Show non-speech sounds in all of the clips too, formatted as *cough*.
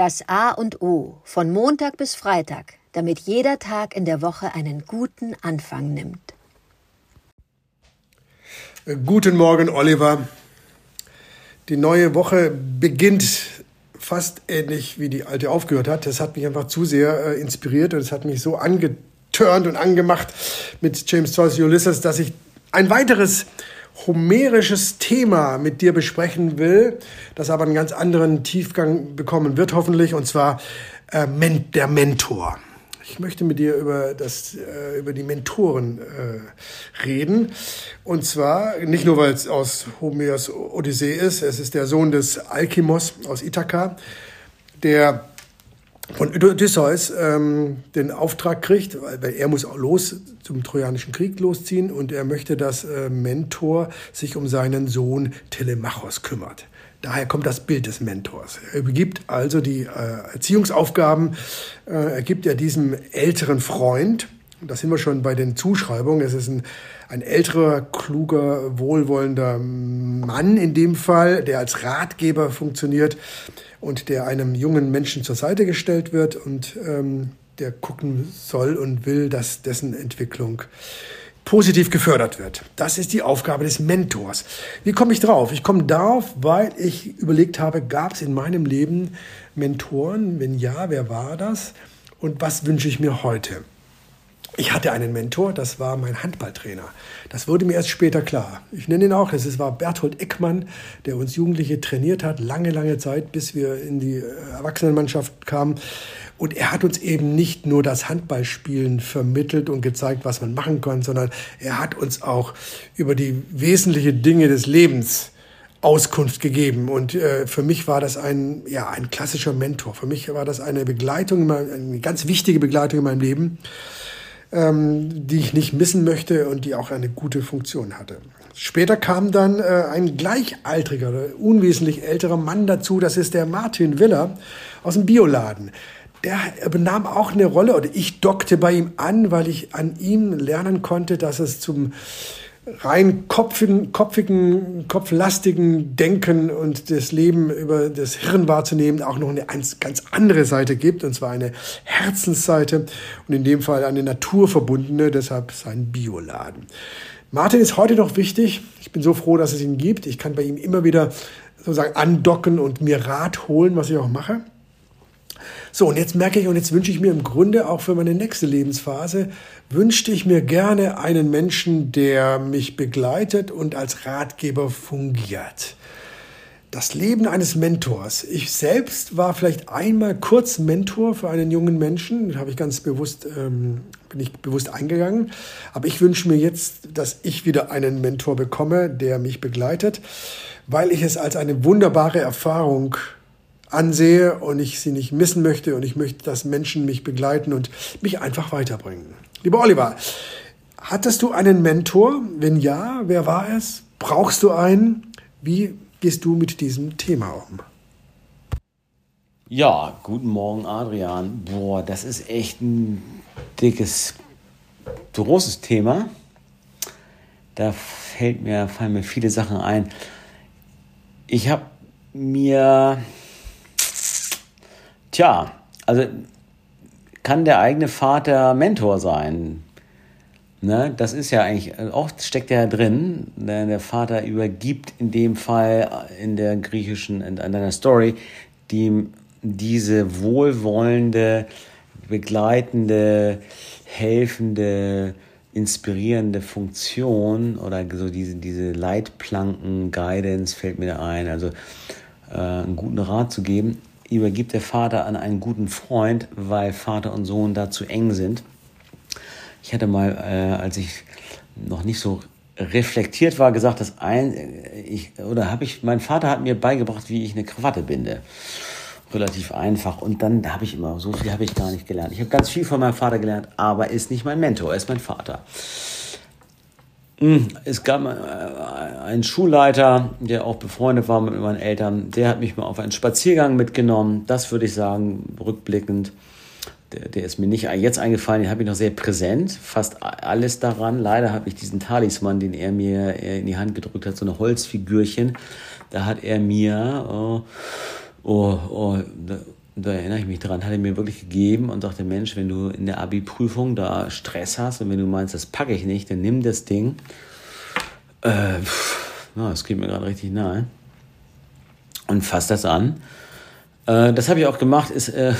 Das A und O von Montag bis Freitag, damit jeder Tag in der Woche einen guten Anfang nimmt. Guten Morgen, Oliver. Die neue Woche beginnt fast ähnlich wie die alte aufgehört hat. Das hat mich einfach zu sehr äh, inspiriert und es hat mich so angeturnt und angemacht mit James Joyce Ulysses, dass ich ein weiteres homerisches Thema mit dir besprechen will, das aber einen ganz anderen Tiefgang bekommen wird hoffentlich, und zwar äh, der Mentor. Ich möchte mit dir über, das, äh, über die Mentoren äh, reden. Und zwar nicht nur, weil es aus Homers Odyssee ist, es ist der Sohn des Alkimos aus Ithaka, der von Odysseus ähm, den Auftrag kriegt, weil er muss los zum Trojanischen Krieg losziehen und er möchte, dass äh, Mentor sich um seinen Sohn Telemachos kümmert. Daher kommt das Bild des Mentors. Er übergibt also die äh, Erziehungsaufgaben, äh, er gibt ja diesem älteren Freund, da sind wir schon bei den Zuschreibungen, es ist ein, ein älterer, kluger, wohlwollender Mann in dem Fall, der als Ratgeber funktioniert und der einem jungen Menschen zur Seite gestellt wird und ähm, der gucken soll und will, dass dessen Entwicklung positiv gefördert wird. Das ist die Aufgabe des Mentors. Wie komme ich drauf? Ich komme darauf, weil ich überlegt habe, gab es in meinem Leben Mentoren? Wenn ja, wer war das? Und was wünsche ich mir heute? Ich hatte einen Mentor, das war mein Handballtrainer. Das wurde mir erst später klar. Ich nenne ihn auch, es war Berthold Eckmann, der uns Jugendliche trainiert hat, lange, lange Zeit, bis wir in die äh, Erwachsenenmannschaft kamen. Und er hat uns eben nicht nur das Handballspielen vermittelt und gezeigt, was man machen kann, sondern er hat uns auch über die wesentlichen Dinge des Lebens Auskunft gegeben. Und äh, für mich war das ein, ja, ein klassischer Mentor. Für mich war das eine Begleitung, eine ganz wichtige Begleitung in meinem Leben, ähm, die ich nicht missen möchte und die auch eine gute Funktion hatte. Später kam dann äh, ein gleichaltriger, unwesentlich älterer Mann dazu, das ist der Martin Willer aus dem Bioladen der benahm auch eine Rolle oder ich dockte bei ihm an, weil ich an ihm lernen konnte, dass es zum rein kopfigen, kopfigen, kopflastigen Denken und das Leben über das Hirn wahrzunehmen auch noch eine ganz andere Seite gibt, und zwar eine Herzensseite und in dem Fall eine naturverbundene, deshalb sein Bioladen. Martin ist heute noch wichtig. Ich bin so froh, dass es ihn gibt. Ich kann bei ihm immer wieder sozusagen andocken und mir Rat holen, was ich auch mache. So, und jetzt merke ich, und jetzt wünsche ich mir im Grunde auch für meine nächste Lebensphase, wünschte ich mir gerne einen Menschen, der mich begleitet und als Ratgeber fungiert. Das Leben eines Mentors. Ich selbst war vielleicht einmal kurz Mentor für einen jungen Menschen, habe ich ganz bewusst, ähm, bin ich bewusst eingegangen. Aber ich wünsche mir jetzt, dass ich wieder einen Mentor bekomme, der mich begleitet, weil ich es als eine wunderbare Erfahrung ansehe und ich sie nicht missen möchte und ich möchte, dass Menschen mich begleiten und mich einfach weiterbringen. Lieber Oliver, hattest du einen Mentor? Wenn ja, wer war es? Brauchst du einen? Wie gehst du mit diesem Thema um? Ja, guten Morgen, Adrian. Boah, das ist echt ein dickes, großes Thema. Da fällt mir, fallen mir viele Sachen ein. Ich habe mir Tja, also kann der eigene Vater Mentor sein? Ne, das ist ja eigentlich, oft steckt ja drin, denn der Vater übergibt in dem Fall in der griechischen, in einer Story, die, diese wohlwollende, begleitende, helfende, inspirierende Funktion oder so diese, diese Leitplanken, Guidance fällt mir da ein, also äh, einen guten Rat zu geben übergibt der Vater an einen guten Freund, weil Vater und Sohn da zu eng sind. Ich hatte mal, äh, als ich noch nicht so reflektiert war, gesagt, dass ein, äh, ich, oder habe ich, mein Vater hat mir beigebracht, wie ich eine Krawatte binde. Relativ einfach. Und dann habe ich immer, so viel habe ich gar nicht gelernt. Ich habe ganz viel von meinem Vater gelernt, aber er ist nicht mein Mentor, er ist mein Vater. Hm, es gab äh, einen Schulleiter, der auch befreundet war mit meinen Eltern. Der hat mich mal auf einen Spaziergang mitgenommen. Das würde ich sagen, rückblickend. Der, der ist mir nicht jetzt eingefallen, den habe ich noch sehr präsent. Fast alles daran. Leider habe ich diesen Talisman, den er mir in die Hand gedrückt hat, so eine Holzfigürchen. Da hat er mir oh, oh, oh, da erinnere ich mich dran, hat er mir wirklich gegeben und sagte, Mensch, wenn du in der Abi-Prüfung da Stress hast und wenn du meinst, das packe ich nicht, dann nimm das Ding. Äh, na, das geht mir gerade richtig nahe. Und fass das an. Äh, das habe ich auch gemacht, ist äh,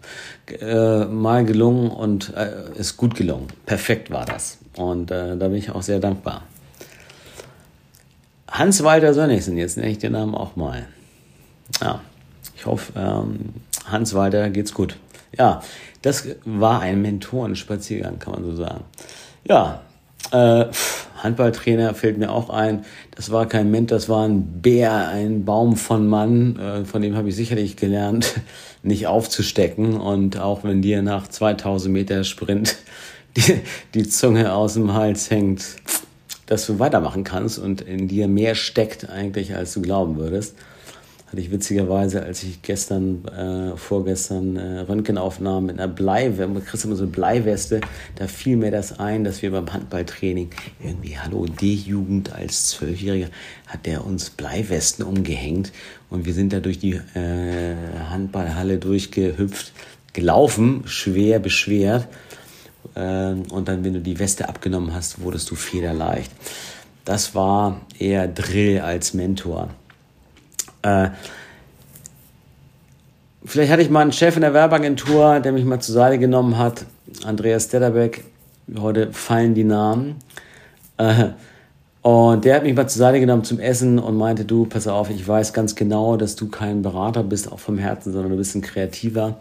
*laughs* äh, mal gelungen und äh, ist gut gelungen. Perfekt war das. Und äh, da bin ich auch sehr dankbar. Hans-Walter Sönnigsen, jetzt nenne ich den Namen auch mal. Ja, ich hoffe, ähm, Hans-Walter geht's gut. Ja, das war ein Mentorenspaziergang, kann man so sagen. Ja, äh, Handballtrainer fällt mir auch ein. Das war kein Mentor, das war ein Bär, ein Baum von Mann. Äh, von dem habe ich sicherlich gelernt, *laughs* nicht aufzustecken. Und auch wenn dir nach 2000 Meter Sprint *laughs* die, die Zunge aus dem Hals hängt, dass du weitermachen kannst und in dir mehr steckt eigentlich, als du glauben würdest hatte ich witzigerweise, als ich gestern, äh, vorgestern äh, Röntgenaufnahmen mit einer Bleiweste, man kriegt immer so eine Bleiweste, da fiel mir das ein, dass wir beim Handballtraining irgendwie, hallo, D-Jugend als Zwölfjähriger, hat der uns Bleiwesten umgehängt und wir sind da durch die äh, Handballhalle durchgehüpft, gelaufen, schwer beschwert. Äh, und dann, wenn du die Weste abgenommen hast, wurdest du federleicht. Das war eher Drill als Mentor. Äh, vielleicht hatte ich mal einen Chef in der Werbeagentur, der mich mal zur Seite genommen hat, Andreas Dedderbeck. Heute fallen die Namen. Äh, und der hat mich mal zur Seite genommen zum Essen und meinte, du, pass auf, ich weiß ganz genau, dass du kein Berater bist, auch vom Herzen, sondern du bist ein Kreativer.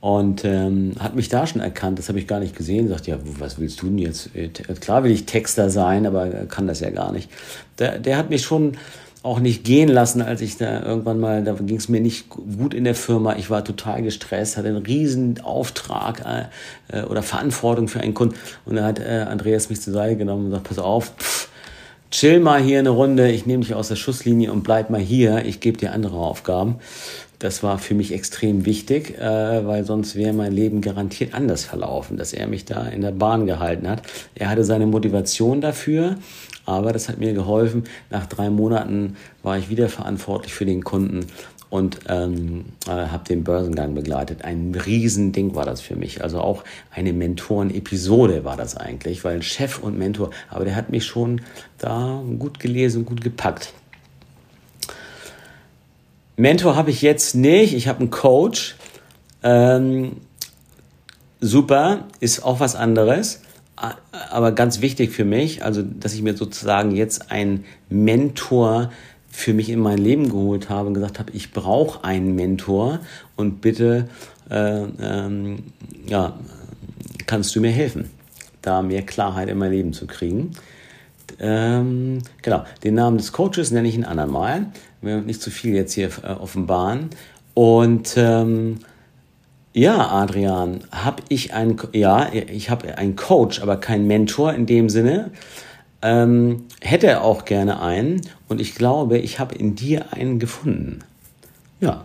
Und ähm, hat mich da schon erkannt, das habe ich gar nicht gesehen. Sagt, ja, was willst du denn jetzt? Äh, klar will ich Texter sein, aber kann das ja gar nicht. Der, der hat mich schon auch nicht gehen lassen, als ich da irgendwann mal, da ging es mir nicht gut in der Firma. Ich war total gestresst, hatte einen riesen Auftrag äh, äh, oder Verantwortung für einen Kunden. Und da hat äh, Andreas mich zur Seite genommen und gesagt, pass auf, pff, chill mal hier eine Runde, ich nehme dich aus der Schusslinie und bleib mal hier, ich gebe dir andere Aufgaben. Das war für mich extrem wichtig, äh, weil sonst wäre mein Leben garantiert anders verlaufen, dass er mich da in der Bahn gehalten hat. Er hatte seine Motivation dafür aber das hat mir geholfen. Nach drei Monaten war ich wieder verantwortlich für den Kunden und ähm, äh, habe den Börsengang begleitet. Ein Riesending war das für mich. Also auch eine Mentoren-Episode war das eigentlich, weil Chef und Mentor, aber der hat mich schon da gut gelesen, gut gepackt. Mentor habe ich jetzt nicht. Ich habe einen Coach. Ähm, super, ist auch was anderes aber ganz wichtig für mich, also dass ich mir sozusagen jetzt einen Mentor für mich in mein Leben geholt habe und gesagt habe, ich brauche einen Mentor und bitte äh, ähm, ja, kannst du mir helfen, da mehr Klarheit in mein Leben zu kriegen. Ähm, genau, den Namen des Coaches nenne ich ein andermal. Wir nicht zu viel jetzt hier äh, offenbaren. Und ähm, ja, Adrian, habe ich einen, ja, ich habe einen Coach, aber keinen Mentor in dem Sinne. Ähm, hätte auch gerne einen und ich glaube, ich habe in dir einen gefunden. Ja.